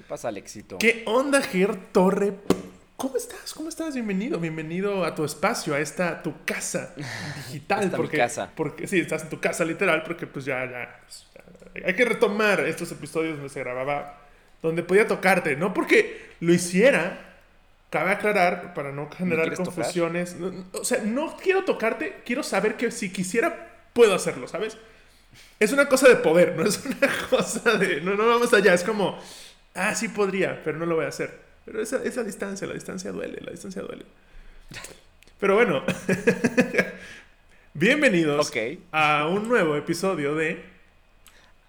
¿Qué pasa, Alexito? ¿Qué onda, Ger Torre? ¿Cómo estás? ¿Cómo estás? Bienvenido, bienvenido a tu espacio, a esta tu casa digital. Esta mi porque, casa. porque sí, estás en tu casa literal, porque pues ya, ya, pues, ya, hay que retomar estos episodios donde se grababa, donde podía tocarte, no porque lo hiciera. Cabe aclarar, para no generar confusiones. no, no, O sea, no quiero tocarte, quiero saber que si quisiera, puedo hacerlo, ¿sabes? Es una cosa de poder, no es una cosa de. No, no vamos allá, es como. Ah, sí podría, pero no lo voy a hacer. Pero esa, esa distancia, la distancia duele, la distancia duele. Pero bueno. Bienvenidos a un nuevo episodio de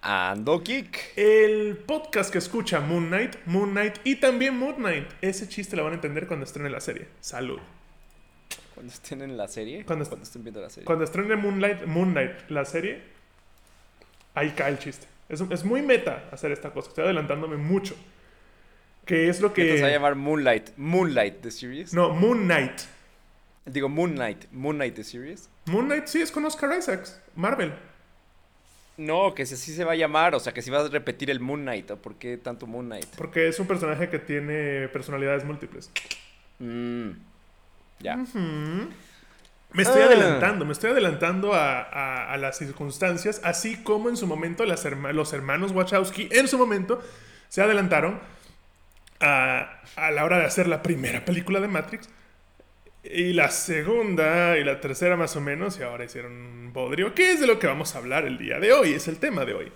Ando Kick. el podcast que escucha Moon Knight, Moon Knight y también Moon Knight. Ese chiste lo van a entender cuando estrene la serie. Salud. Cuando estén en la serie. Cuando Cuando, est- estén viendo la serie. Cuando estrene Moonlight, Moon Knight, la serie, ahí cae el chiste. Es, es muy meta hacer esta cosa. Estoy adelantándome mucho. Que es lo ¿Qué te va a que... llamar Moonlight? Moonlight The Series. No, Moon Knight. Digo Moon Knight. Moon Knight The Series. Moon Knight sí es con Oscar Isaacs. Marvel. No, que si así se va a llamar. O sea, que si vas a repetir el Moon Knight. ¿O por qué tanto Moon Knight? Porque es un personaje que tiene personalidades múltiples. Mm, ya. Me estoy Ah. adelantando, me estoy adelantando a, a- a las circunstancias, así como en su momento las herma- los hermanos Wachowski en su momento se adelantaron a, a la hora de hacer la primera película de Matrix y la segunda y la tercera más o menos y ahora hicieron un bodrio, que es de lo que vamos a hablar el día de hoy, es el tema de hoy.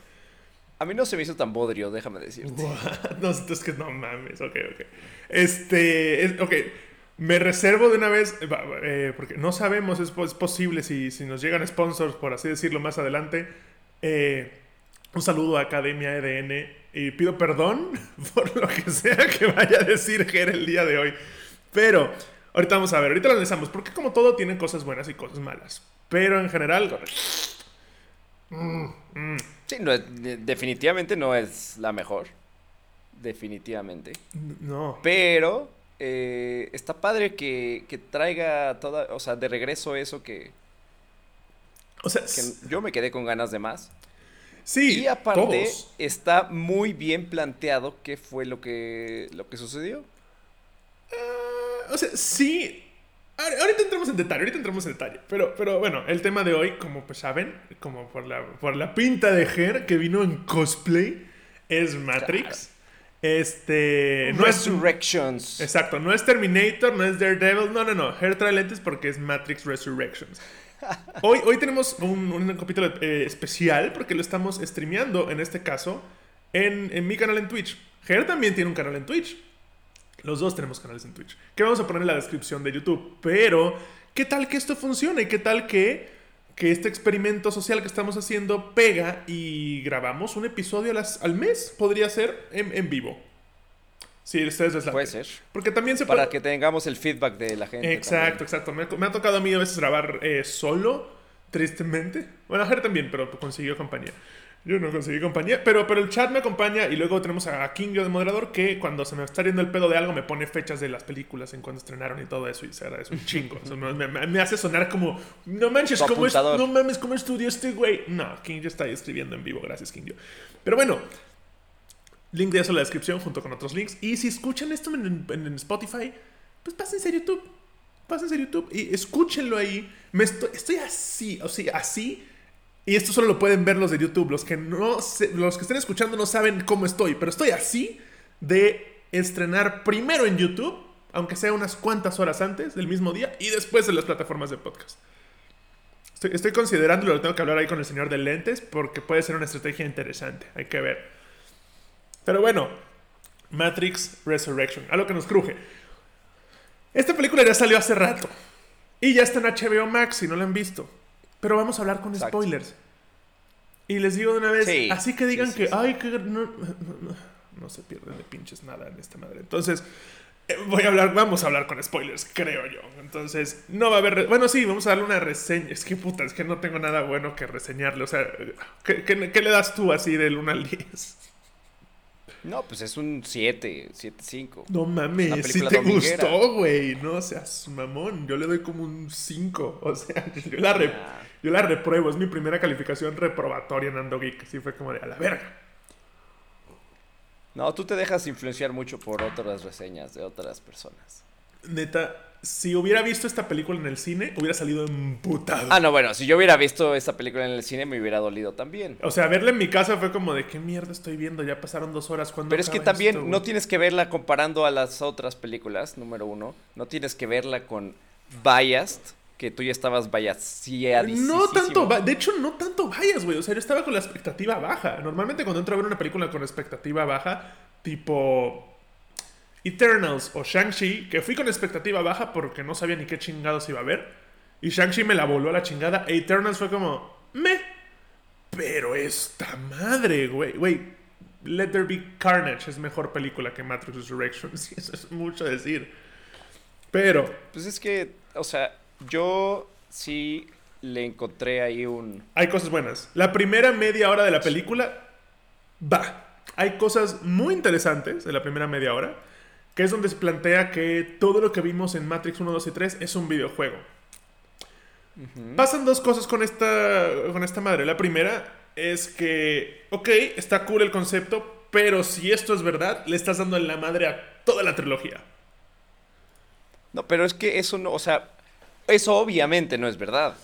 A mí no se me hizo tan bodrio, déjame decirte. What? No, es que no mames, ok, ok. Este, es- ok, me reservo de una vez, eh, eh, porque no sabemos, es, es posible si, si nos llegan sponsors, por así decirlo, más adelante. eh, un saludo a Academia EDN y pido perdón por lo que sea que vaya a decir Ger el día de hoy. Pero, ahorita vamos a ver, ahorita lo analizamos, porque como todo tiene cosas buenas y cosas malas. Pero en general, Sí, no definitivamente no es la mejor. Definitivamente. no. Pero eh, está padre que, que traiga toda, o sea, de regreso eso que, O sea, que yo me quedé con ganas de más. sí, y aparte todos. está muy bien planteado qué fue lo que, lo que sucedió. Ah, o sea, sí. Ahor- Ahorita entramos en detalle, ahorita entramos en detalle. Pero, pero bueno, el tema de hoy, como pues saben, como por la, por la pinta de Ger que vino en cosplay, es Matrix. Este. No es. Resurrections. Exacto, no es Terminator, no es Daredevil, no, no, no. Ger trae lentes porque es Matrix Resurrections. Hoy, hoy tenemos un, un capítulo eh, especial porque lo estamos streameando, en este caso, en, en mi canal en Twitch. Ger también tiene un canal en Twitch. Los dos tenemos canales en Twitch. Que vamos a poner en la descripción de YouTube. Pero, ¿qué tal que esto funcione? ¿Qué tal que, que este experimento social que estamos haciendo pega y grabamos un episodio las- al mes? Podría ser en, en vivo. Sí, ustedes les. Puede ser. Porque también se Para puede... que tengamos el feedback de la gente. Exacto, exacto. Me, ha- me ha tocado a mí a veces grabar eh, solo, tristemente. Bueno, a Ger también, pero consiguió compañía. Yo no conseguí compañía, pero, pero el chat me acompaña y luego tenemos a King, yo de moderador, que cuando se me está yendo el pedo de algo me pone fechas de las películas en cuando estrenaron y todo eso y se agradece un chingo. Me, me- me hace sonar como, no manches, ¿cómo, es- no mames, ¿cómo estudió este güey? No, King yo está ahí escribiendo en vivo, gracias King yo. Pero bueno, Link de eso en la descripción junto con otros links. Y si escuchan esto en, en- en Spotify, pues pásense a YouTube. Pásense a YouTube y escúchenlo ahí. Me estoy, estoy así, o sea, así. Y esto solo lo pueden ver los de YouTube. Los que no se- los que estén escuchando no saben cómo estoy. Pero estoy así de estrenar primero en YouTube, aunque sea unas cuantas horas antes del mismo día, y después en las plataformas de podcast. Estoy, estoy considerándolo, lo tengo que hablar ahí con el señor de lentes, porque puede ser una estrategia interesante. Hay que ver. Pero bueno, Matrix Resurrection, a lo que nos cruje. Esta película ya salió hace rato. Y ya está en HBO Max si no la han visto. Pero vamos a hablar con Exacto. spoilers. Y les digo de una vez, Sí, así que digan sí, que, ay, que no, no, se pierden de pinches nada en esta madre. Entonces, eh, voy a hablar, vamos a hablar con spoilers, creo yo. Entonces, no va a haber, bueno, sí, vamos a darle una reseña. Es que puta, es que no tengo nada bueno que reseñarle. O sea, ¿qué, qué- qué le das tú así del 1 al 10? No, pues es un 7, 7, 5. No mames, si te dominguera. gustó, güey. No seas mamón. Yo le doy como un 5. O sea, yo la, re- Ah. yo la repruebo. Es mi primera calificación reprobatoria en Ando Geek. Así fue como de a la verga. No, tú te dejas influenciar mucho por otras reseñas de otras personas. Neta, si hubiera visto esta película en el cine, hubiera salido emputado. Ah, no, bueno, si yo hubiera visto esta película en el cine me hubiera dolido también. O sea, verla en mi casa fue como de qué mierda estoy viendo, ya pasaron dos horas. cuando Pero es que también no tienes que verla comparando a las otras películas, número uno. No tienes que verla con Biased, que tú ya estabas biased. No tanto, de hecho, no tanto bias, güey. O sea, yo estaba con la expectativa baja. Normalmente cuando entro a ver una película con expectativa baja, tipo Eternals o Shang-Chi, que fui con expectativa baja porque no sabía ni qué chingados iba a ver. Y Shang-Chi me la voló a la chingada. E Eternals fue como, me. Pero esta madre, güey. Güey, Let There Be Carnage es mejor película que Matrix Resurrections. eso es mucho decir. Pero. Pues es que, o sea, yo sí le encontré ahí un. Hay cosas buenas. La primera media hora de la película va. Hay cosas muy interesantes de la primera media hora que es donde se plantea que todo lo que vimos en Matrix 1, 2 y 3 es un videojuego. Pasan dos cosas con esta, con esta madre. La primera es que, ok, está cool el concepto, pero si esto es verdad, le estás dando en la madre a toda la trilogía. No, pero es que eso no, o sea, eso obviamente no es verdad.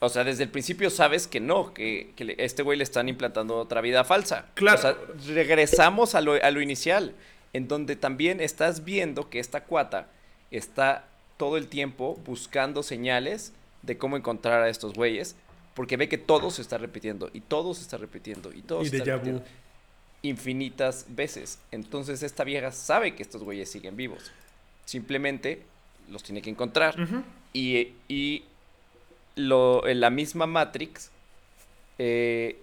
O sea, desde el principio sabes que no, que, que este güey le están implantando otra vida falsa. Claro. O sea, regresamos a lo, a lo inicial en donde también estás viendo que esta cuata está todo el tiempo buscando señales de cómo encontrar a estos güeyes, porque ve que todo se está repitiendo, y todo se está repitiendo, y todo se está repitiendo infinitas veces. Entonces esta vieja sabe que estos güeyes siguen vivos. Simplemente los tiene que encontrar. Y, y lo, en la misma Matrix eh,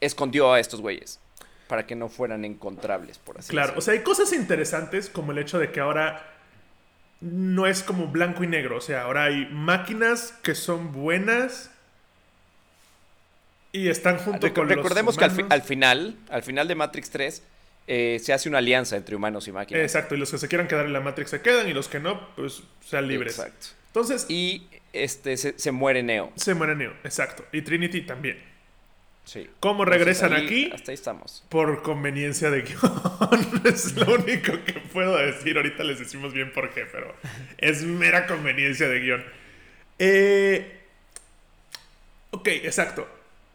escondió a estos güeyes para que no fueran encontrables, por así decirlo. Claro, o sea, hay cosas interesantes como el hecho de que ahora no es como blanco y negro, o sea, ahora hay máquinas que son buenas y están junto con Recordemos que al, final, al final de Matrix 3, eh, se hace una alianza entre humanos y máquinas. Exacto, y los que se quieran quedar en la Matrix se quedan y los que no, pues sean libres. Exacto. Entonces. Y este se, se muere Neo. Se muere Neo, exacto. Y Trinity también. ¿Cómo regresan aquí? Hasta ahí estamos. Por conveniencia de guion. es lo único que puedo decir. Ahorita les decimos bien por qué, pero es mera conveniencia de guion. Eh, ok, exacto.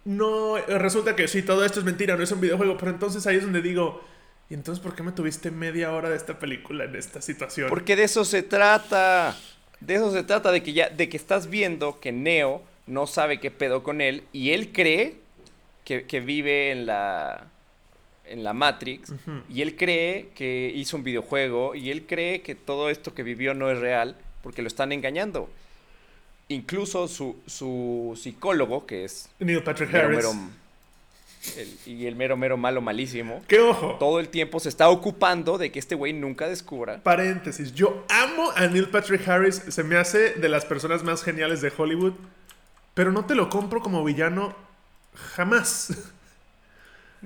No, resulta que sí, todo esto es mentira, no es un videojuego, pero entonces ahí es donde digo, ¿y entonces por qué me tuviste media hora de esta película en esta situación? Porque de eso se trata. De eso se trata, de que ya, de que estás viendo que Neo no sabe qué pedo con él y él cree que, vive en la, en la Matrix y él cree que hizo un videojuego y él cree que todo esto que vivió no es real porque lo están engañando. Incluso su, su psicólogo, que es Neil Patrick Harris. y el mero mero malo malísimo. ¡Qué ojo! Todo el tiempo se está ocupando de que este güey nunca descubra. Paréntesis, yo amo a Neil Patrick Harris, se me hace de las personas más geniales de Hollywood, pero no te lo compro como villano Jamás.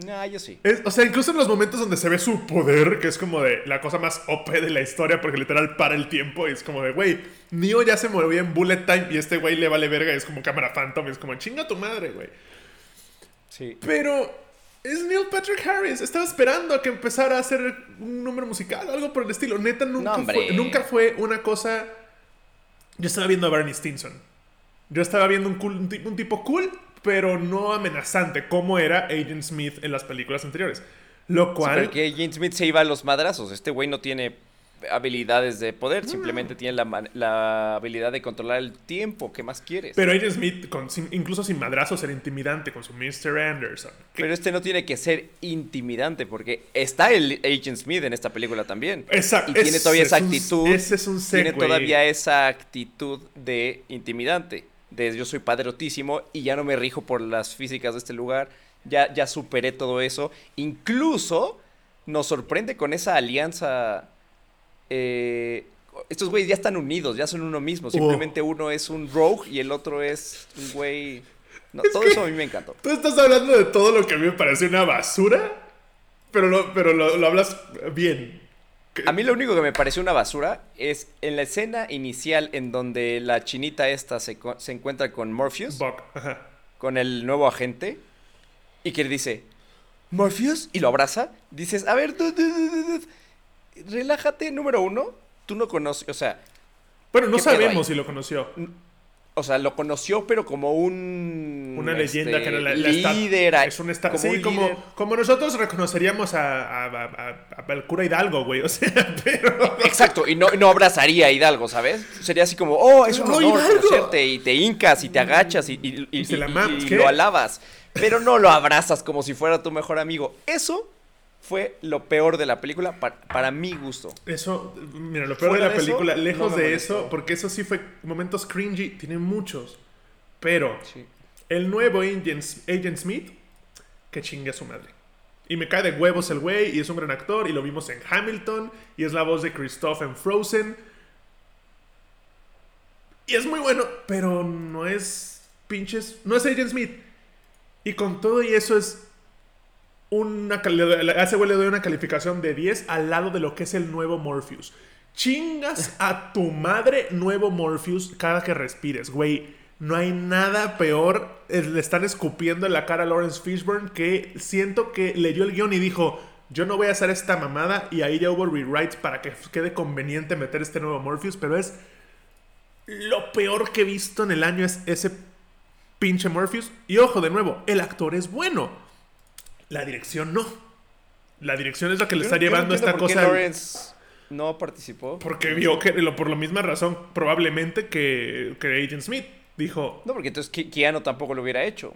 No, yo sí. o sea, incluso en los momentos donde se ve su poder, que es como de la cosa más OP de la historia, porque literal para el tiempo y es como de, güey, Neo ya se movía en Bullet Time y este güey le vale verga y es como cámara Phantom y es como, chinga tu madre, güey. Sí. Pero es Neil Patrick Harris. Estaba esperando a que empezara a hacer un número musical algo por el estilo. Neta, nunca, fue, nunca fue una cosa. Yo estaba viendo a Barney Stinson. Yo estaba viendo un, un tipo cool pero no amenazante, como era Agent Smith en las películas anteriores. Lo cual. Sí, que Agent Smith se iba a los madrazos. Este güey no tiene habilidades de poder, simplemente tiene la, habilidad de controlar el tiempo. ¿Qué más quieres? Pero Agent Smith, incluso sin madrazos, era intimidante con su Mr. Anderson. Pero este no tiene que ser intimidante, porque está el Agent Smith en esta película también. Exacto. Y tiene todavía esa actitud. ese es un Tiene todavía esa actitud de intimidante de yo soy padrotísimo y ya no me rijo por las físicas de este lugar, ya, ya superé todo eso. Incluso nos sorprende con esa alianza. Eh, estos güeyes ya están unidos, ya son uno mismo. Simplemente uno es un rogue y el otro es un güey. todo eso a mí me encantó. Tú estás hablando de todo lo que a mí me parece una basura, pero pero lo hablas bien. A mí lo único que me pareció una basura es en la escena inicial en donde la chinita esta se, encuentra con Morpheus, con el nuevo agente, y que le dice, Morpheus, y lo abraza, dices, a ver, du- du- du- du- du- relájate, número uno, tú no conoces, o sea, Bueno, no ¿Qué pedo sabemos si lo conoció. O sea, lo conoció, pero como un... Una leyenda este, que era la, la líder. Es un como sí, un como, líder. como nosotros reconoceríamos a, a- a- al cura Hidalgo, güey. O sea, pero. Exacto, y no, no abrazaría a Hidalgo, ¿sabes? Sería así como, oh, es un ¡Oh, honor Hidalgo! conocerte, y te hincas y te agachas y, lo alabas, pero no lo abrazas como si fuera tu mejor amigo. Eso fue lo peor de la película pa- para mi gusto. Eso, mira, lo peor de la de eso, película, lejos no de molestó. eso, porque eso sí fue momentos cringy, tiene muchos. Pero Sí. el nuevo Agent, Agent Smith, que chingue a su madre. Y me cae de huevos el güey, y es un gran actor, y lo vimos en Hamilton, y es la voz de Christoph en Frozen. Y es muy bueno, pero no es pinches, no es Agent Smith. Y con todo y eso es una güey le doy una calificación de 10 al lado de lo que es el nuevo Morpheus. Chingas a tu madre nuevo Morpheus cada que respires, güey. No hay nada peor. eh, Le están escupiendo en la cara a Lawrence Fishburne que siento que leyó el guion y dijo, yo no voy a hacer esta mamada y ahí ya hubo rewrites para que quede conveniente meter este nuevo Morpheus, pero es lo peor que he visto en el año es ese pinche Morpheus. Y ojo, de nuevo, el actor es bueno. La dirección no. La dirección es la que le Yo está no- yo no llevando esta cosa. Lawrence no participó. Porque vio que, lo- por la misma razón, probablemente que, que Agent Smith dijo. No, porque entonces Keanu tampoco lo hubiera hecho.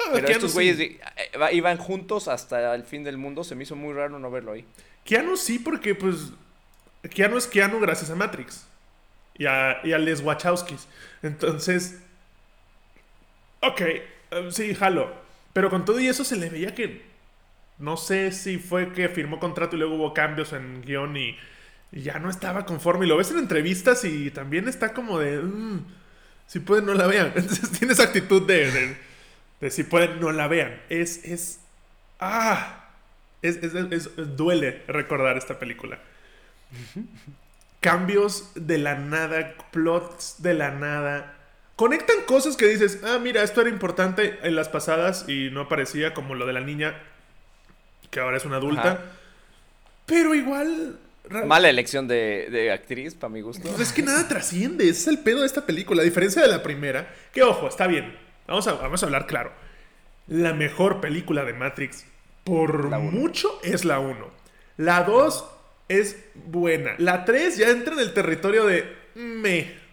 "Ah, Pero Keanu estos sí". güeyes eh, iban juntos hasta el fin del mundo. Se me hizo muy raro no verlo ahí. Keanu sí, porque pues. Keanu es Keanu gracias a Matrix. Y a, y a Les Wachowskis. Entonces. Ok, eh, sí, jalo. Pero con todo y eso se le veía que. No sé si fue que firmó contrato y luego hubo cambios en guion y, y ya no estaba conforme. Y lo ves en entrevistas y también está como de. "Mm, si pueden, no la vean. Entonces tiene esa actitud de, de, de si pueden, no la vean. Es. es ¡Ah! Es, es- es- es- duele recordar esta película. Cambios de la nada, plots de la nada. Conectan cosas que dices, ah, mira, esto era importante en las pasadas y no aparecía como lo de la niña, que ahora es una adulta. Ajá. Pero igual... Mala elección de, de actriz, para mi gusto. pues es que nada trasciende, ese es el pedo de esta película, a diferencia de la primera, que ojo, está bien, vamos a, vamos a hablar claro. La mejor película de Matrix, por mucho, es la 1. La 2 es buena. La 3 ya entra en el territorio de me.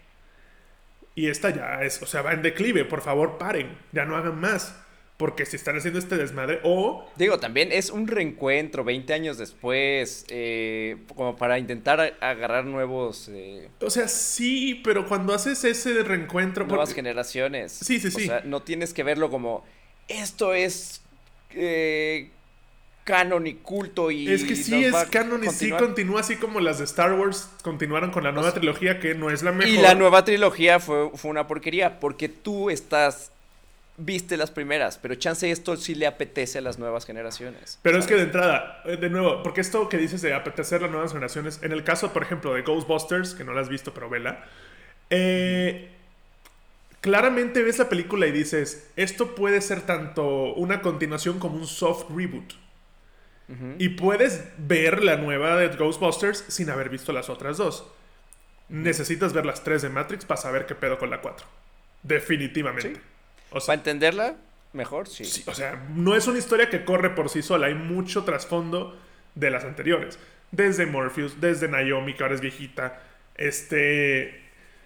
Y esta ya es, o sea, va en declive, por favor paren, ya no hagan más. Porque si están haciendo este desmadre, o Digo, también es un reencuentro 20 años después, eh, como para intentar agarrar nuevos, eh, O sea, sí, pero cuando haces ese reencuentro. nuevas porque- generaciones. Sí, sí, O sí. sea, no tienes que verlo como, esto es eh, canon y culto y... Es que sí es a canon y sí continuar". continúa así como las de Star Wars continuaron con la nueva trilogía, que no es la mejor. Y la nueva trilogía fue, fue una porquería, porque tú estás... Viste las primeras, pero chance esto sí le apetece a las nuevas generaciones. Pero es que de entrada, eh, de nuevo, porque esto que dices de apetecer las nuevas generaciones, en el caso, por ejemplo, de Ghostbusters, que no la has visto, pero vela, eh, claramente ves la película y dices, esto puede ser tanto una continuación como un soft reboot. Y puedes ver la nueva de Ghostbusters sin haber visto las otras dos. Necesitas ver las tres de Matrix para saber qué pedo con la 4. Definitivamente. Sí. O sea, Para entenderla, mejor, sí. sí, o sea, no es una historia que corre por sí sola. Hay mucho trasfondo de las anteriores. Desde Morpheus, desde Naomi, que ahora es viejita. Este.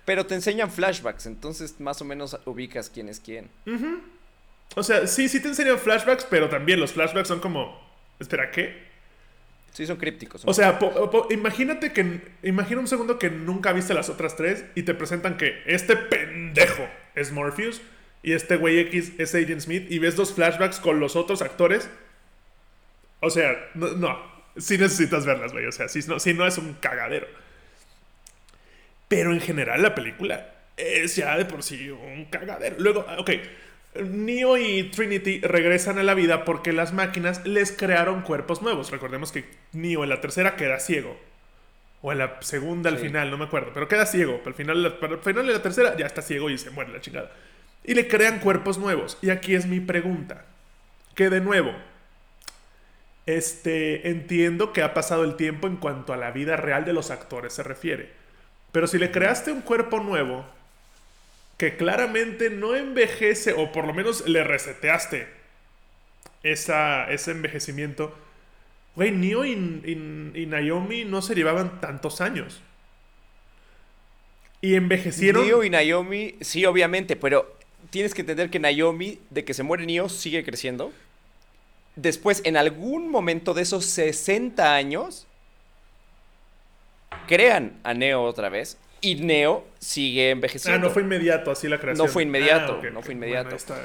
Pero te enseñan flashbacks, entonces más o menos ubicas quién es quién. O sea, sí, sí te enseñan flashbacks, pero también los flashbacks son como. Espera, ¿qué? Sí, son crípticos. O sea, po- po- imagínate que. Imagina un segundo que nunca viste las otras tres y te presentan que este pendejo es Morpheus y este güey X es Agent Smith y ves dos flashbacks con los otros actores. O sea, no, no. Sí necesitas verlas, güey. O sea, si no, sí no es un cagadero. Pero en general la película es ya de por sí un cagadero. Luego, ok. Neo y Trinity regresan a la vida porque las máquinas les crearon cuerpos nuevos. Recordemos que Neo en la tercera queda ciego. O en la segunda al Sí. final, no me acuerdo. Pero queda ciego. Pero al final, el final de la tercera ya está ciego y se muere la chingada. Y le crean cuerpos nuevos. Y aquí es mi pregunta. Que de nuevo, este, entiendo que ha pasado el tiempo en cuanto a la vida real de los actores se refiere. Pero si le creaste un cuerpo nuevo que claramente no envejece, o por lo menos le reseteaste esa, ese envejecimiento, güey, Neo y, Naomi no se llevaban tantos años. Y envejecieron. Neo y Naomi, sí, obviamente, pero tienes que entender que Naomi, de que se muere Neo, sigue creciendo. Después, en algún momento de esos 60 años, crean a Neo otra vez. Y Neo sigue Ah, envejeciendo. no fue inmediato así la creación. No fue inmediato, Ah, no fue inmediato. Bueno,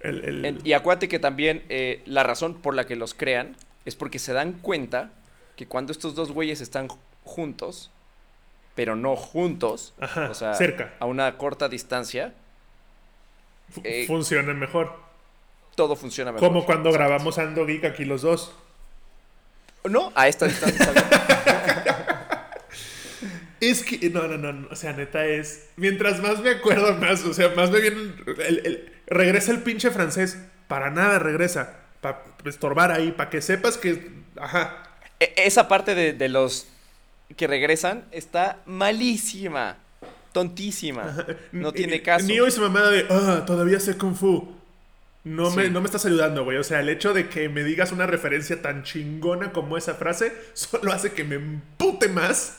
el- el- y acuérdate que también eh, la razón por la que los crean es porque se dan cuenta que cuando estos dos güeyes están ju- juntos, pero no juntos, Ajá, o sea, cerca. a una corta distancia, eh, funcionan mejor. todo funciona mejor. Como cuando grabamos Ando Geek aquí los dos. No, a esta distancia. Es que, no, no, no, no, o sea, neta es. Mientras más me acuerdo, más, o sea, más me viene. el- el- regresa el pinche francés. Para nada regresa. Para estorbar ahí, para que sepas que. Ajá. E- Esa parte de, de los que regresan está malísima, tontísima, no tiene Eh, caso. Neo y su mamá de. Ah, todavía sé Kung Fu. No, me, no me estás ayudando, güey. O sea, el hecho de que me digas una referencia tan chingona como esa frase solo hace que me empute más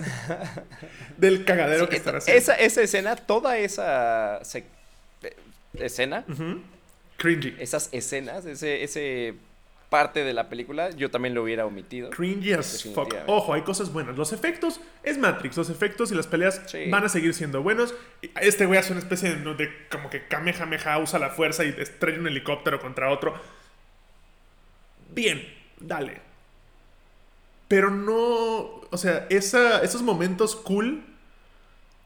del cagadero Sí, que están haciendo. esa, esa escena, toda esa eh, escena. Cringy. esas escenas, ese, ese parte de la película, yo también lo hubiera omitido. Cringy as fuck. Ojo, hay cosas buenas. Los efectos es Matrix. Los efectos y las peleas Sí. van a seguir siendo buenos. Este güey hace una especie de, de como que Kamehameha usa la fuerza y estrella un helicóptero contra otro. Bien, dale. Pero no. O sea, esa, esos momentos cool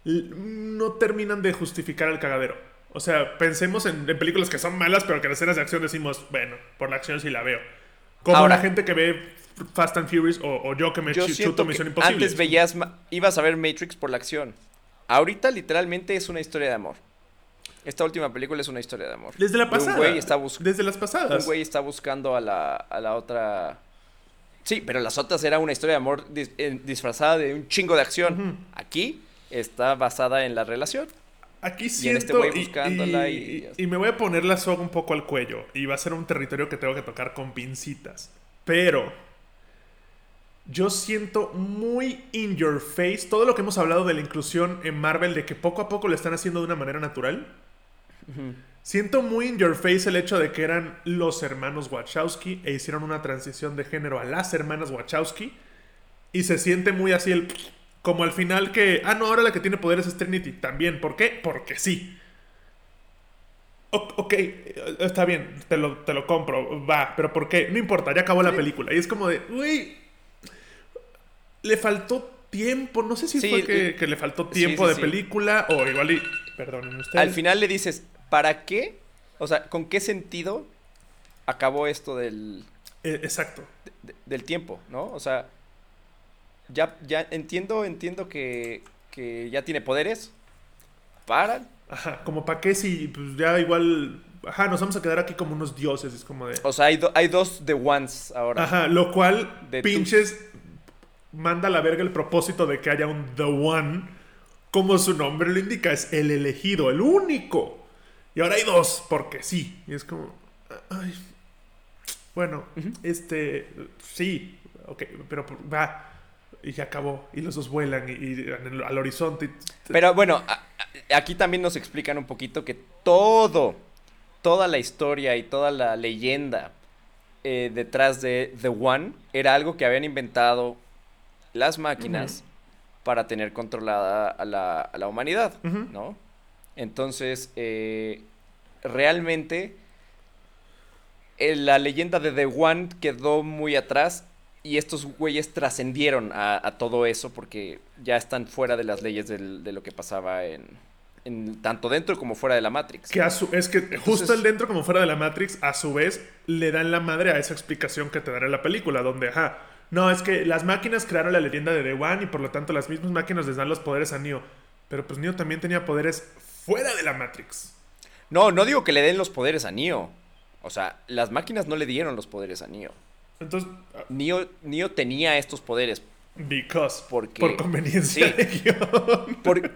no terminan de justificar el cagadero. O sea, pensemos en, en películas que son malas, pero que en las escenas de acción decimos, bueno, por la acción sí la veo. Como Ahora- la gente que ve Fast and Furious o, o yo que me Yo chu- chuto Misión Imposible. antes veías, ibas a ver Matrix por la acción. Ahorita literalmente es una historia de amor. Esta última película es una historia de amor. Desde la De pasada. Un güey está, Desde las un pasadas. güey está buscando a la, a la otra... Sí, pero las otras era una historia de amor dis- disfrazada de un chingo de acción. Aquí está basada en la relación. Aquí Y este siento. buscándola y- y- y me voy a poner la soga un poco al cuello. Y va a ser un territorio que tengo que tocar con pincitas. Pero. Yo siento muy in your face todo lo que hemos hablado de la inclusión en Marvel, de que poco a poco lo están haciendo de una manera natural. Siento muy in your face el hecho de que eran los hermanos Wachowski e hicieron una transición de género a las hermanas Wachowski. Y se siente muy así el. Como al final que. Ah, no, ahora la que tiene poderes es Trinity. También. ¿Por qué? Porque sí. O- ok, está bien, te lo, te lo compro, va, pero ¿por qué? No importa, ya acabó la película. Y es como de, uy, le faltó tiempo, no sé si Sí, fue que, eh, que le faltó tiempo sí, de película o igual y, perdonen ustedes. Al final le dices, ¿para qué? O sea, ¿con qué sentido acabó esto del, Eh, exacto. de- del tiempo, ¿no? O sea, ya, ya entiendo, entiendo que, que ya tiene poderes. Paran. Ajá, como para qué si pues ya igual, ajá, nos vamos a quedar aquí como unos dioses, es como de... O sea, hay, do- hay dos The Ones ahora. Ajá, lo cual De pinches manda a la verga el propósito de que haya un The One, como su nombre lo indica, es el elegido, el único. Y ahora hay dos, porque sí. Y es como, ay, bueno, este, sí, ok, pero va. Y ya acabó. Y los dos vuelan y, y en el- al horizonte. Pero bueno, a- a- aquí también nos explican un poquito que todo, toda la historia y toda la leyenda eh, detrás de The One era algo que habían inventado las máquinas para tener controlada a la, a la humanidad. ¿no? Entonces, eh, realmente eh, la leyenda de The One quedó muy atrás y estos güeyes trascendieron a, a todo eso porque ya están fuera de las leyes del- de lo que pasaba en, en tanto dentro como fuera de la Matrix. Que a su- es que justo el dentro como fuera de la Matrix, a su vez, le dan la madre a esa explicación que te dará la película, donde, ajá, no, es que las máquinas crearon la leyenda de The One y por lo tanto las mismas máquinas les dan los poderes a Neo. Pero pues Neo también tenía poderes fuera de la Matrix. No, no digo que le den los poderes a Neo. O sea, las máquinas no le dieron los poderes a Neo. Entonces, Neo, Neo tenía estos poderes. because. Porque- por conveniencia sí. de guion. por-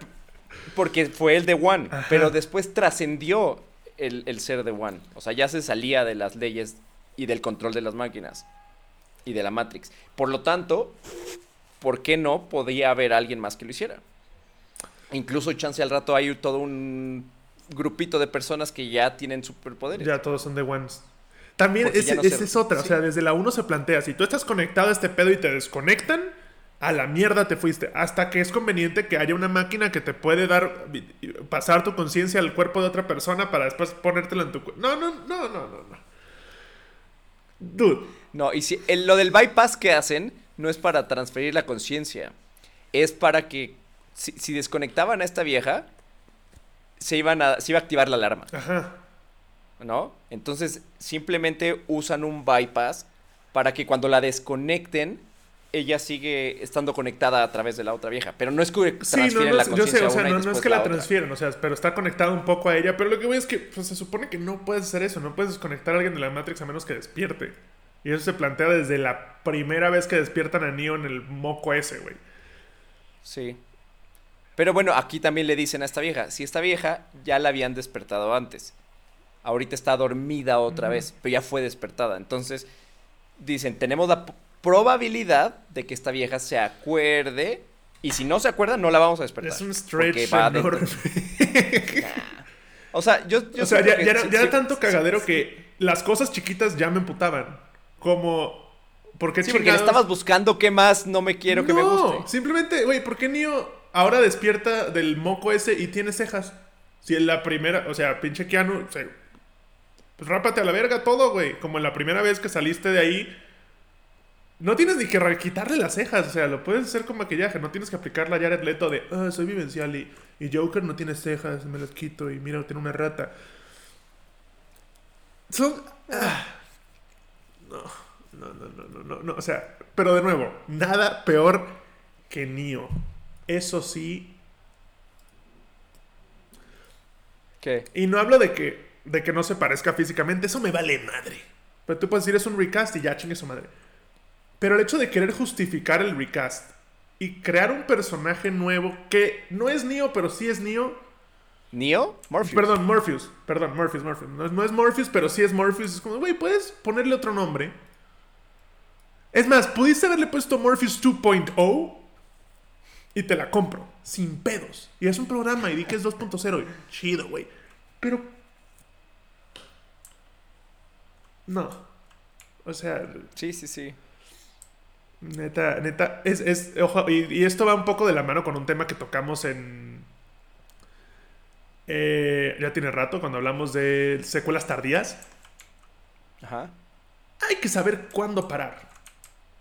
porque fue el de One. Ajá. Pero después trascendió el, el ser de One. O sea, ya se salía de las leyes y del control de las máquinas. Y de la Matrix. Por lo tanto, ¿por qué no podía haber alguien más que lo hiciera? Incluso chance al rato hay todo un grupito de personas que ya tienen superpoderes. Ya todos son de ones. También ya no se- es otra. O sea, desde la 1 se plantea. Si tú estás conectado a este pedo y te desconectan, a la mierda te fuiste. Hasta que es conveniente que haya una máquina que te puede dar. pasar tu conciencia al cuerpo de otra persona para después ponértela en tu cuerpo. No, no, no, no, no, no. Dude. No, y si el- lo del bypass que hacen no es para transferir la conciencia. Es para que si, si desconectaban a esta vieja, se, iban a, se iba a activar la alarma, Ajá. ¿No? Entonces simplemente usan un bypass para que cuando la desconecten, ella sigue estando conectada a través de la otra vieja. Pero no es que Sí, no, transfieren no la yo conciencia sé, o sea, no, no es que la transfieren, o sea, pero está conectado un poco a ella. Pero lo que voy es que pues, se supone que no puedes hacer eso, no puedes desconectar a alguien de la Matrix a menos que despierte. Y eso se plantea desde la primera vez que despiertan a Neo en el moco ese, güey. Sí. Pero bueno, aquí también le dicen a esta vieja, si esta vieja ya la habían despertado antes, ahorita está dormida otra vez, pero ya fue despertada. Entonces, dicen, tenemos la probabilidad de que esta vieja se acuerde, y si no se acuerda, no la vamos a despertar. Es un stretch enorme. O sea, yo... yo o sea, ya, que ya era, sí- ya era tanto sí- cagadero que las cosas chiquitas ya me emputaban. Como. ¿Por qué Sí, porque le estabas buscando qué más no me quiero que me guste. Simplemente, güey, ¿por qué Neo ahora despierta del moco ese y tiene cejas? Si en la primera, o sea, pinche Keanu, o sea, pues rápate a la verga todo, güey. Como en la primera vez que saliste de ahí. No tienes ni que quitarle las cejas, o sea, lo puedes hacer con maquillaje, no tienes que aplicar la Jared Leto de, ah, soy vivencial y, y Joker no tiene cejas, me las quito y mira, tiene una rata. Son... ah. no, no, no, no, no, no, no, o sea, pero de nuevo, nada peor que Neo. Eso sí, ¿Qué? y no hablo de que, de que no se parezca físicamente, eso me vale madre. Pero tú puedes decir es un recast y ya chingue su madre. Pero el hecho de querer justificar el recast y crear un personaje nuevo que no es Neo, pero sí es Neo. ¿Neo? Morpheus. Perdón, Morpheus. Perdón, Morpheus, Morpheus. No, es- no es Morpheus, pero sí es Morpheus. Es como, güey, puedes ponerle otro nombre. Es más, pudiste haberle puesto Morpheus 2.0 y te la compro. Sin pedos. Y es un programa y di que es 2.0. y Chido, güey. Pero. No. O sea, Sí, sí, sí. Neta, neta, es, es ojo, y, y esto va un poco de la mano con un tema que tocamos en... eh, ya tiene rato, cuando hablamos de secuelas tardías. Ajá. Hay que saber cuándo parar.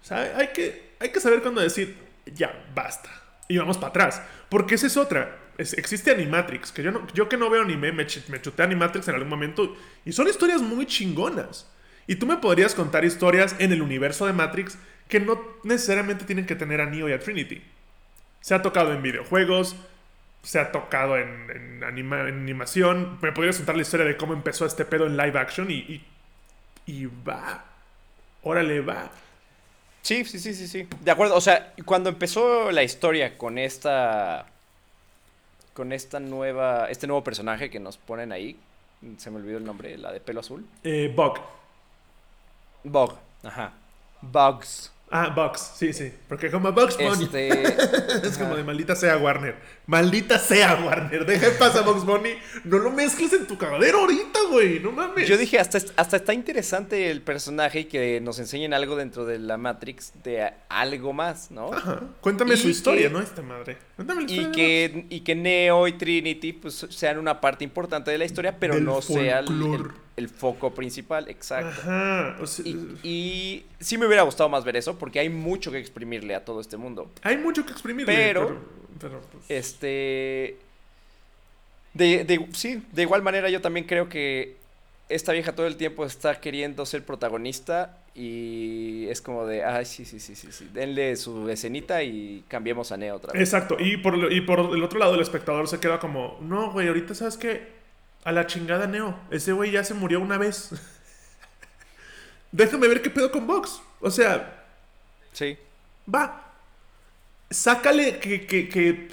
O sea, hay que, hay que saber cuándo decir, ya, basta. Y vamos para atrás. Porque esa es otra. Es- existe Animatrix, que yo, no, yo que no veo anime, me, me chuté Animatrix en algún momento. Y son historias muy chingonas. Y tú me podrías contar historias en el universo de Matrix que no necesariamente tienen que tener a Neo y a Trinity. Se ha tocado en videojuegos, se ha tocado en, en anima- en animación. Me podrías contar la historia de cómo empezó este pedo en live action y, y, y va. Órale, va. Sí, sí, sí, sí, sí. De acuerdo. O sea, cuando empezó la historia con esta. Con esta nueva. Este nuevo personaje que nos ponen ahí. Se me olvidó el nombre, la de pelo azul. Eh, Bug. Bug. Ajá. Bugs. Ah, Bugs, sí, sí. Porque como Bugs Bunny. Este. Es como de maldita sea Warner. Maldita sea Warner. Deja en paz a Bugs Bunny. No lo mezcles en tu cagadero ahorita, güey. No mames. Yo dije, hasta, hasta está interesante el personaje y que nos enseñen algo dentro de la Matrix de algo más, ¿no? Ajá. Cuéntame Y su historia, que- ¿no? Esta madre. Cuéntame la historia. Y que, y que Neo y Trinity pues, sean una parte importante de la historia, pero Del no sea el, el- el foco principal, exacto. Ajá. O sea, Y, y sí me hubiera gustado más ver eso, porque hay mucho que exprimirle a todo este mundo. hay mucho que exprimir. pero- pero pues, Este. De, de- sí, de igual manera yo también creo que esta vieja todo el tiempo está queriendo ser protagonista y es como de, ay, sí, sí, sí, sí, sí, denle su escenita y cambiemos a Neo otra vez. Exacto. Y por, y por el otro lado, el espectador se queda como, no, güey, ahorita sabes que a la chingada Neo. Ese güey ya se murió una vez. Déjame ver qué pedo con Vox. O sea, Sí. va. Sácale que. que, que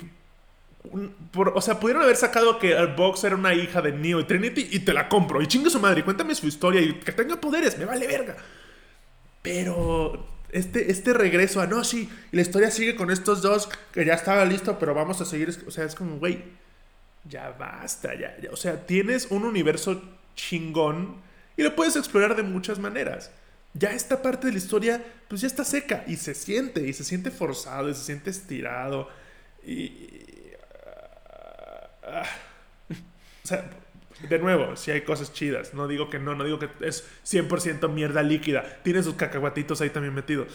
un- por- o sea, pudieron haber sacado que Box era una hija de Neo y Trinity y te la compro. Y chingue su madre, y cuéntame su historia y que tenga poderes, me vale verga. Pero este, este regreso a no, sí, y la historia sigue con estos dos que ya estaba listo, pero vamos a seguir. O sea, es como, güey, ya basta, ya, ya. O sea, tienes un universo chingón y lo puedes explorar de muchas maneras. Ya esta parte de la historia, pues ya está seca y se siente, y se siente forzado, y se siente estirado. Y. ah, o sea, de nuevo, si hay cosas chidas. No digo que no, no digo que es 100% mierda líquida. Tiene sus cacahuatitos ahí también metidos.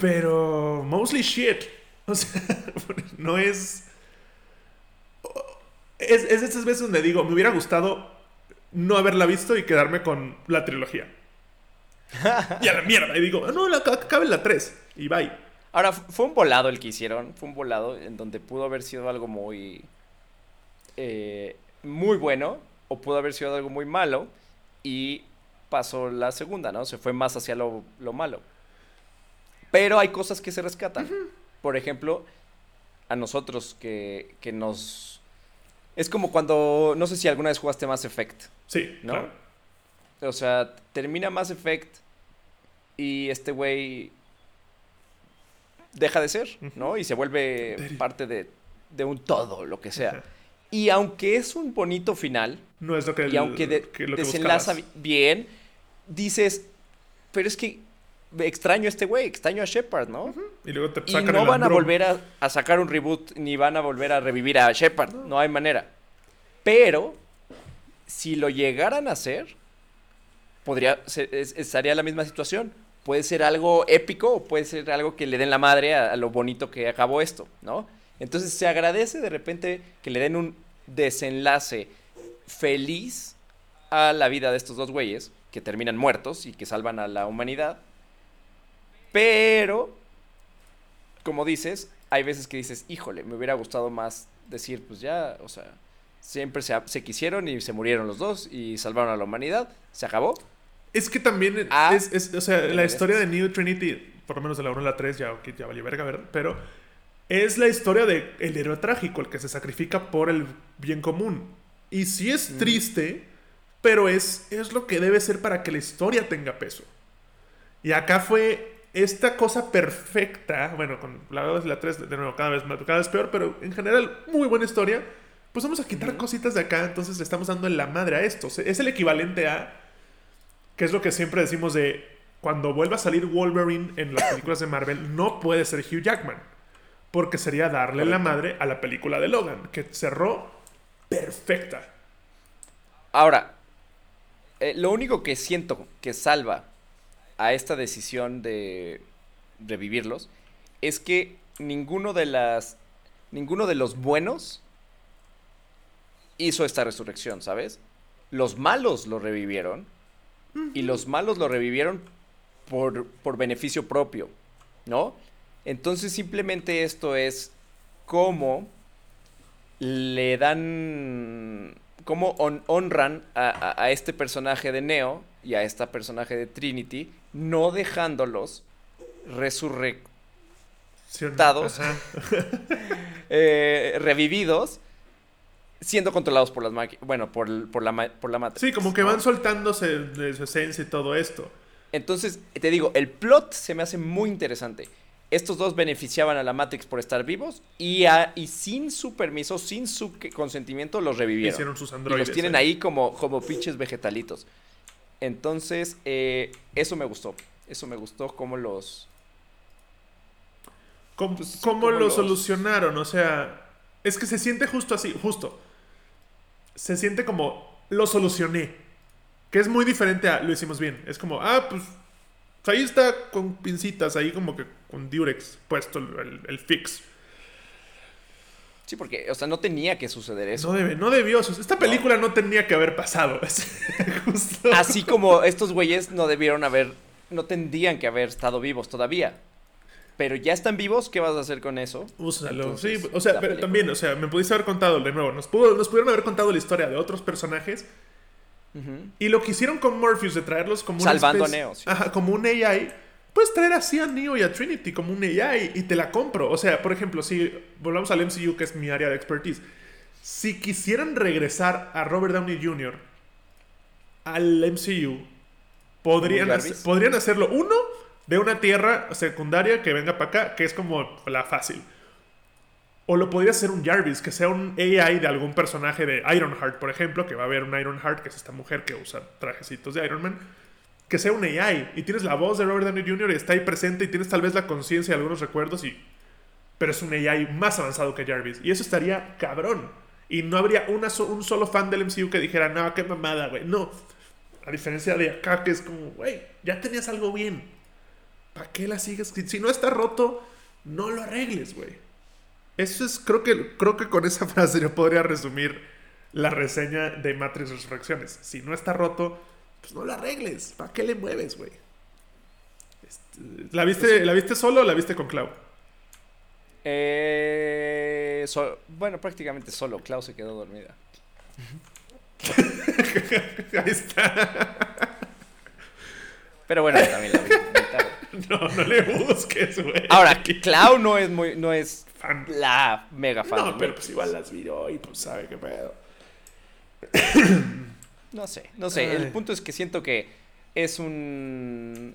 Pero. Mostly shit. O sea, no es. Es, es de esas veces donde digo, me hubiera gustado no haberla visto y quedarme con la trilogía. y a la mierda. Y digo, "Ah, no, la, acabe la 3. Y bye. Ahora, fu- fue un volado el que hicieron. Fue un volado en donde pudo haber sido algo muy. eh, muy bueno. O pudo haber sido algo muy malo. Y pasó la segunda, ¿no? Se fue más hacia lo, lo malo. Pero hay cosas que se rescatan. Por ejemplo, a nosotros que, que nos. Es como cuando. No sé si alguna vez jugaste Mass Effect. Sí, ¿No? claro. O sea, termina Mass Effect y este güey deja de ser, ¿no? Y se vuelve parte de, de un todo, lo que sea. Ajá. Y aunque es un bonito final, No es lo que, y aunque de- que- lo que desenlaza buscabas. bien, dices, pero es que extraño a este güey, extraño a Shepard, ¿no? Y luego te Y sacan no el van a volver a, a sacar un reboot, ni van a volver a revivir a Shepard. No hay manera. Pero, si lo llegaran a hacer, podría es- estaría la misma situación. Puede ser algo épico o puede ser algo que le den la madre a, a lo bonito que acabó esto, ¿no? Entonces se agradece de repente que le den un desenlace feliz a la vida de estos dos güeyes que terminan muertos y que salvan a la humanidad. Pero, como dices, hay veces que dices, híjole, me hubiera gustado más decir, pues ya, o sea, siempre se, se quisieron y se murieron los dos y salvaron a la humanidad, se acabó. Es que también Ah, es, es- o sea, la historia de New Trinity, por lo menos de la 1 a la 3, ya, ya valió verga, ¿verdad? Pero es la historia de el héroe trágico, el que se sacrifica por el bien común. Y sí es triste, pero es, es lo que debe ser para que la historia tenga peso. Y acá fue esta cosa perfecta, bueno, con la 2 y la 3, de nuevo, cada vez, cada vez peor, pero en general, muy buena historia. Pues vamos a quitar cositas de acá, entonces le estamos dando en la madre a esto. Es el equivalente a que es lo que siempre decimos de cuando vuelva a salir Wolverine en las películas de Marvel, no puede ser Hugh Jackman. Porque sería darle la madre a la película de Logan, que cerró perfecta. Ahora, eh, lo único que siento que salva a esta decisión de revivirlos es que ninguno de las ninguno de los buenos hizo esta resurrección, ¿sabes? Los malos lo revivieron y los malos lo revivieron por, por beneficio propio, ¿no? Entonces simplemente esto es cómo le dan, cómo hon- honran a, a- a este personaje de Neo y a este personaje de Trinity, no dejándolos resurrectados, eh, revividos, siendo controlados por las máquinas, bueno, por, por la, por la Matrix. Sí, como que van soltándose de su esencia y todo esto. Entonces, te digo, el plot se me hace muy interesante. Estos dos beneficiaban a la Matrix por estar vivos y, a- y sin su permiso, sin su consentimiento, los revivieron. Hicieron sus y androides. los tienen ¿eh? ahí como, como pinches vegetalitos. Entonces, eh, eso me gustó. Eso me gustó cómo los... ¿Cómo, Pues, cómo ¿cómo lo los- solucionaron? O sea, es que se siente justo así, justo. Se siente como lo solucioné. Que es muy diferente a lo hicimos bien. Es como, ah, pues ahí está con pincitas, ahí como que con Durex puesto el, el- el fix. Sí, porque, o sea, no tenía que suceder eso. No, debe, no debió. Esta película no tenía que haber pasado. Justo. Así como estos güeyes no debieron haber, no tendrían que haber estado vivos todavía. Pero ya están vivos, ¿qué vas a hacer con eso? Úsalo. Entonces, sí, o sea, pero película. también, o sea, me pudiste haber contado de nuevo. Nos, pudo, nos pudieron haber contado la historia de otros personajes. Y lo que hicieron con Morpheus de traerlos como una Salvando especie- a Neo, sí. Ajá, como un AI. Puedes traer así a Neo y a Trinity como un AI y te la compro. O sea, por ejemplo, si volvamos al MCU, que es mi área de expertise, si quisieran regresar a Robert Downey Jr. al MCU, podrían, hacer- podrían hacerlo. Uno, de una tierra secundaria que venga para acá, que es como la fácil. O lo podría hacer un Jarvis, que sea un AI de algún personaje de Ironheart, por ejemplo, que va a haber un Ironheart, que es esta mujer que usa trajecitos de Iron Man. Que sea un AI. Y tienes la voz de Robert Downey Jr. y está ahí presente y tienes tal vez la conciencia de algunos recuerdos y... Pero es un AI más avanzado que Jarvis. Y eso estaría cabrón. Y no habría una un solo fan del MCU que dijera, no, qué mamada, güey. No. A diferencia de acá, que es como, güey, ya tenías algo bien. ¿Para qué la sigues? Si- Si no está roto, no lo arregles, güey. Eso es, creo que, creo que con esa frase yo podría resumir la reseña de Matrix Resurrecciones. Si no está roto, pues no lo arregles. ¿Para qué le mueves, güey? Este, ¿la, viste, ¿La viste solo o la viste con Clau? Eh, so- bueno, prácticamente solo. Clau se quedó dormida. Ahí está. Pero bueno, también la vi. No, no le busques, güey. Ahora, Clau no es muy, no es Fan. la mega fan. de No, pero pues igual las vio y pues sabe qué pedo. No sé, no sé. Ay. El punto es que siento que es un.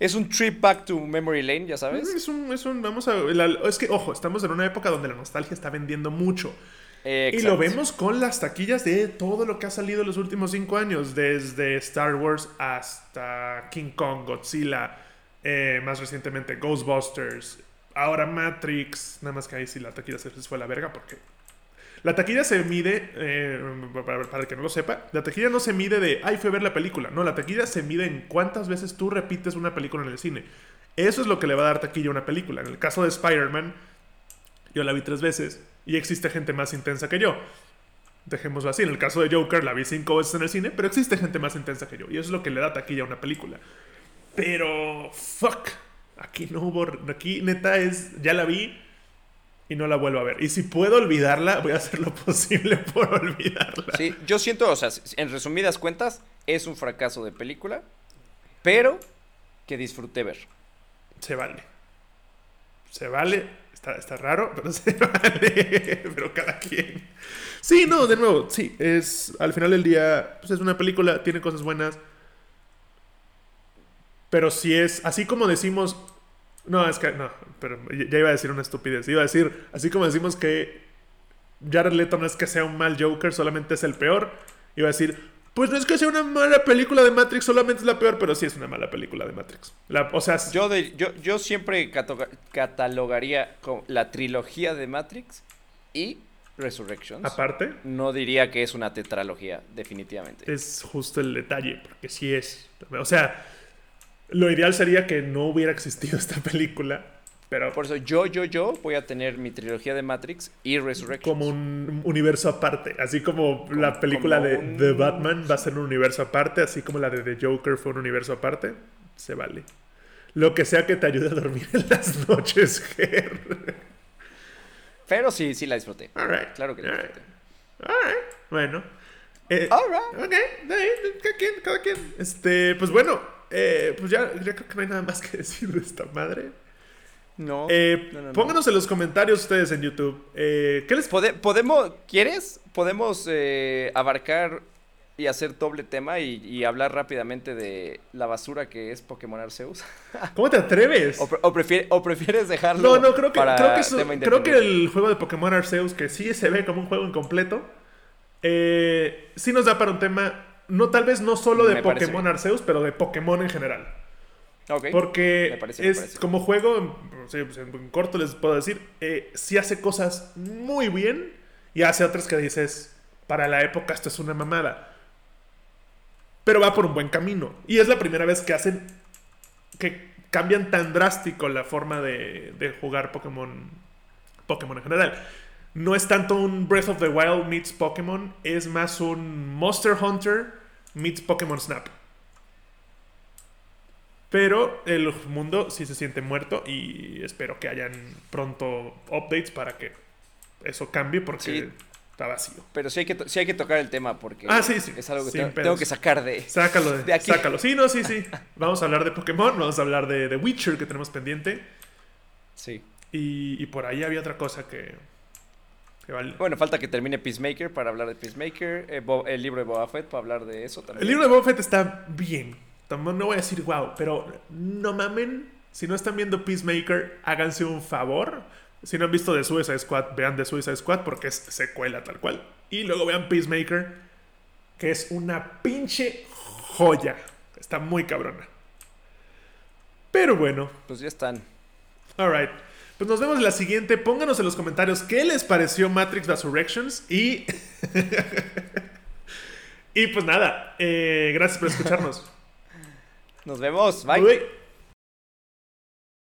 Es un trip back to memory lane, ya sabes. Es un, es un, vamos a, la- es que, ojo, estamos en una época donde la nostalgia está vendiendo mucho. Y lo vemos con las taquillas de todo lo que ha salido en los últimos cinco años, desde Star Wars hasta King Kong, Godzilla, eh, más recientemente Ghostbusters, ahora Matrix, nada más que ahí sí la taquilla se fue a la verga porque... La taquilla se mide, eh, para, el que no lo sepa, la taquilla no se mide de, ay, fui a ver la película. No, la taquilla se mide en cuántas veces tú repites una película en el cine. Eso es lo que le va a dar taquilla a una película. En el caso de Spider-Man, yo la vi tres veces y existe gente más intensa que yo. Dejémoslo así. En el caso de Joker la vi cinco veces en el cine, pero existe gente más intensa que yo. Y eso es lo que le da taquilla a una película. Pero, fuck. Aquí no hubo. Aquí neta es. Ya la vi y no la vuelvo a ver. Y si puedo olvidarla, voy a hacer lo posible por olvidarla. Sí, yo siento, o sea, en resumidas cuentas, es un fracaso de película, pero que disfruté ver. Se vale. Se vale. Está, está raro, pero se vale. pero cada quien. Sí, no, de nuevo, sí. Es. Al final del día. Pues es una película, tiene cosas buenas. Pero si es. Así como decimos. No, es que. No, pero ya iba a decir una estupidez. Iba a decir. Así como decimos que. Jared Leto no es que sea un mal Joker, solamente es el peor. Iba a decir. Pues no es que sea una mala película de Matrix, solamente es la peor, pero sí es una mala película de Matrix. La- o sea, Yo, de, yo, yo siempre catalogaría con la trilogía de Matrix y Resurrections. aparte, No diría que es una tetralogía, definitivamente. es justo el detalle, porque sí es. O sea, lo ideal sería que no hubiera existido esta película, pero Por eso yo, yo, yo voy a tener mi trilogía de Matrix y Resurrections. como un universo aparte. Así como la película como de un- The Batman va a ser un universo aparte, así como la de The Joker fue un universo aparte, se vale. Lo que sea que te ayude a dormir en las noches, Ger. Pero sí, sí la disfruté. Claro que la disfruté. Bueno. Eh. Ok, cada quien, cada quien. Este, pues bueno, eh, pues ya, ya creo que no hay nada más que decir de esta madre. No. Eh, no, no, no. Pónganos en los comentarios ustedes en YouTube. eh, ¿Qué les Pode- podemos, ¿quieres? Podemos abarcar y hacer doble tema y, y hablar rápidamente de la basura que es Pokémon Arceus. ¿Cómo te atreves? o, pre- o prefiere- o prefieres dejarlo No, no, creo que, para creo, que eso- tema creo que independiente? el juego de Pokémon Arceus, que sí se ve como un juego incompleto, eh, sí nos da para un tema, no tal vez no solo de Me Pokémon. Arceus, pero de Pokémon en general. Porque Me parece, me es parece. como juego, pues, en, en corto les puedo decir, eh, sí hace cosas muy bien y hace otras que dices, para la época esto es una mamada. Pero va por un buen camino. Y es la primera vez que hacen, que cambian tan drástico la forma de, de jugar Pokémon, Pokémon en general. No es tanto un Breath of the Wild meets Pokémon, es más un Monster Hunter meets Pokémon Snap. Pero el mundo sí se siente muerto y espero que hayan pronto updates para que eso cambie porque Sí. está vacío. Pero sí hay que, sí hay que tocar el tema porque Ah, sí, es algo que tengo, que sacar de... Sácalo de, De aquí. Sácalo. Sí, no, sí, sí. Vamos a hablar de Pokémon, vamos a hablar de, de Witcher que tenemos pendiente. Sí. Y, y por ahí había otra cosa que. Vale. Bueno, falta que termine Peacemaker para hablar de Peacemaker, eh, el libro de Boba Fett para hablar de eso también. El libro de Boba Fett está bien. No voy a decir wow, pero no mamen. Si no están viendo Peacemaker, háganse un favor. Si no han visto The Suicide Squad, vean The Suicide Squad porque es secuela tal cual. Y luego vean Peacemaker, que es una pinche joya. Está muy cabrona. Pero bueno, Pues ya están. alright. Pues nos vemos en la siguiente. Pónganos en los comentarios qué les pareció Matrix Resurrections. Y. y pues nada, eh, gracias por escucharnos. Nos vemos. Bye. Uy.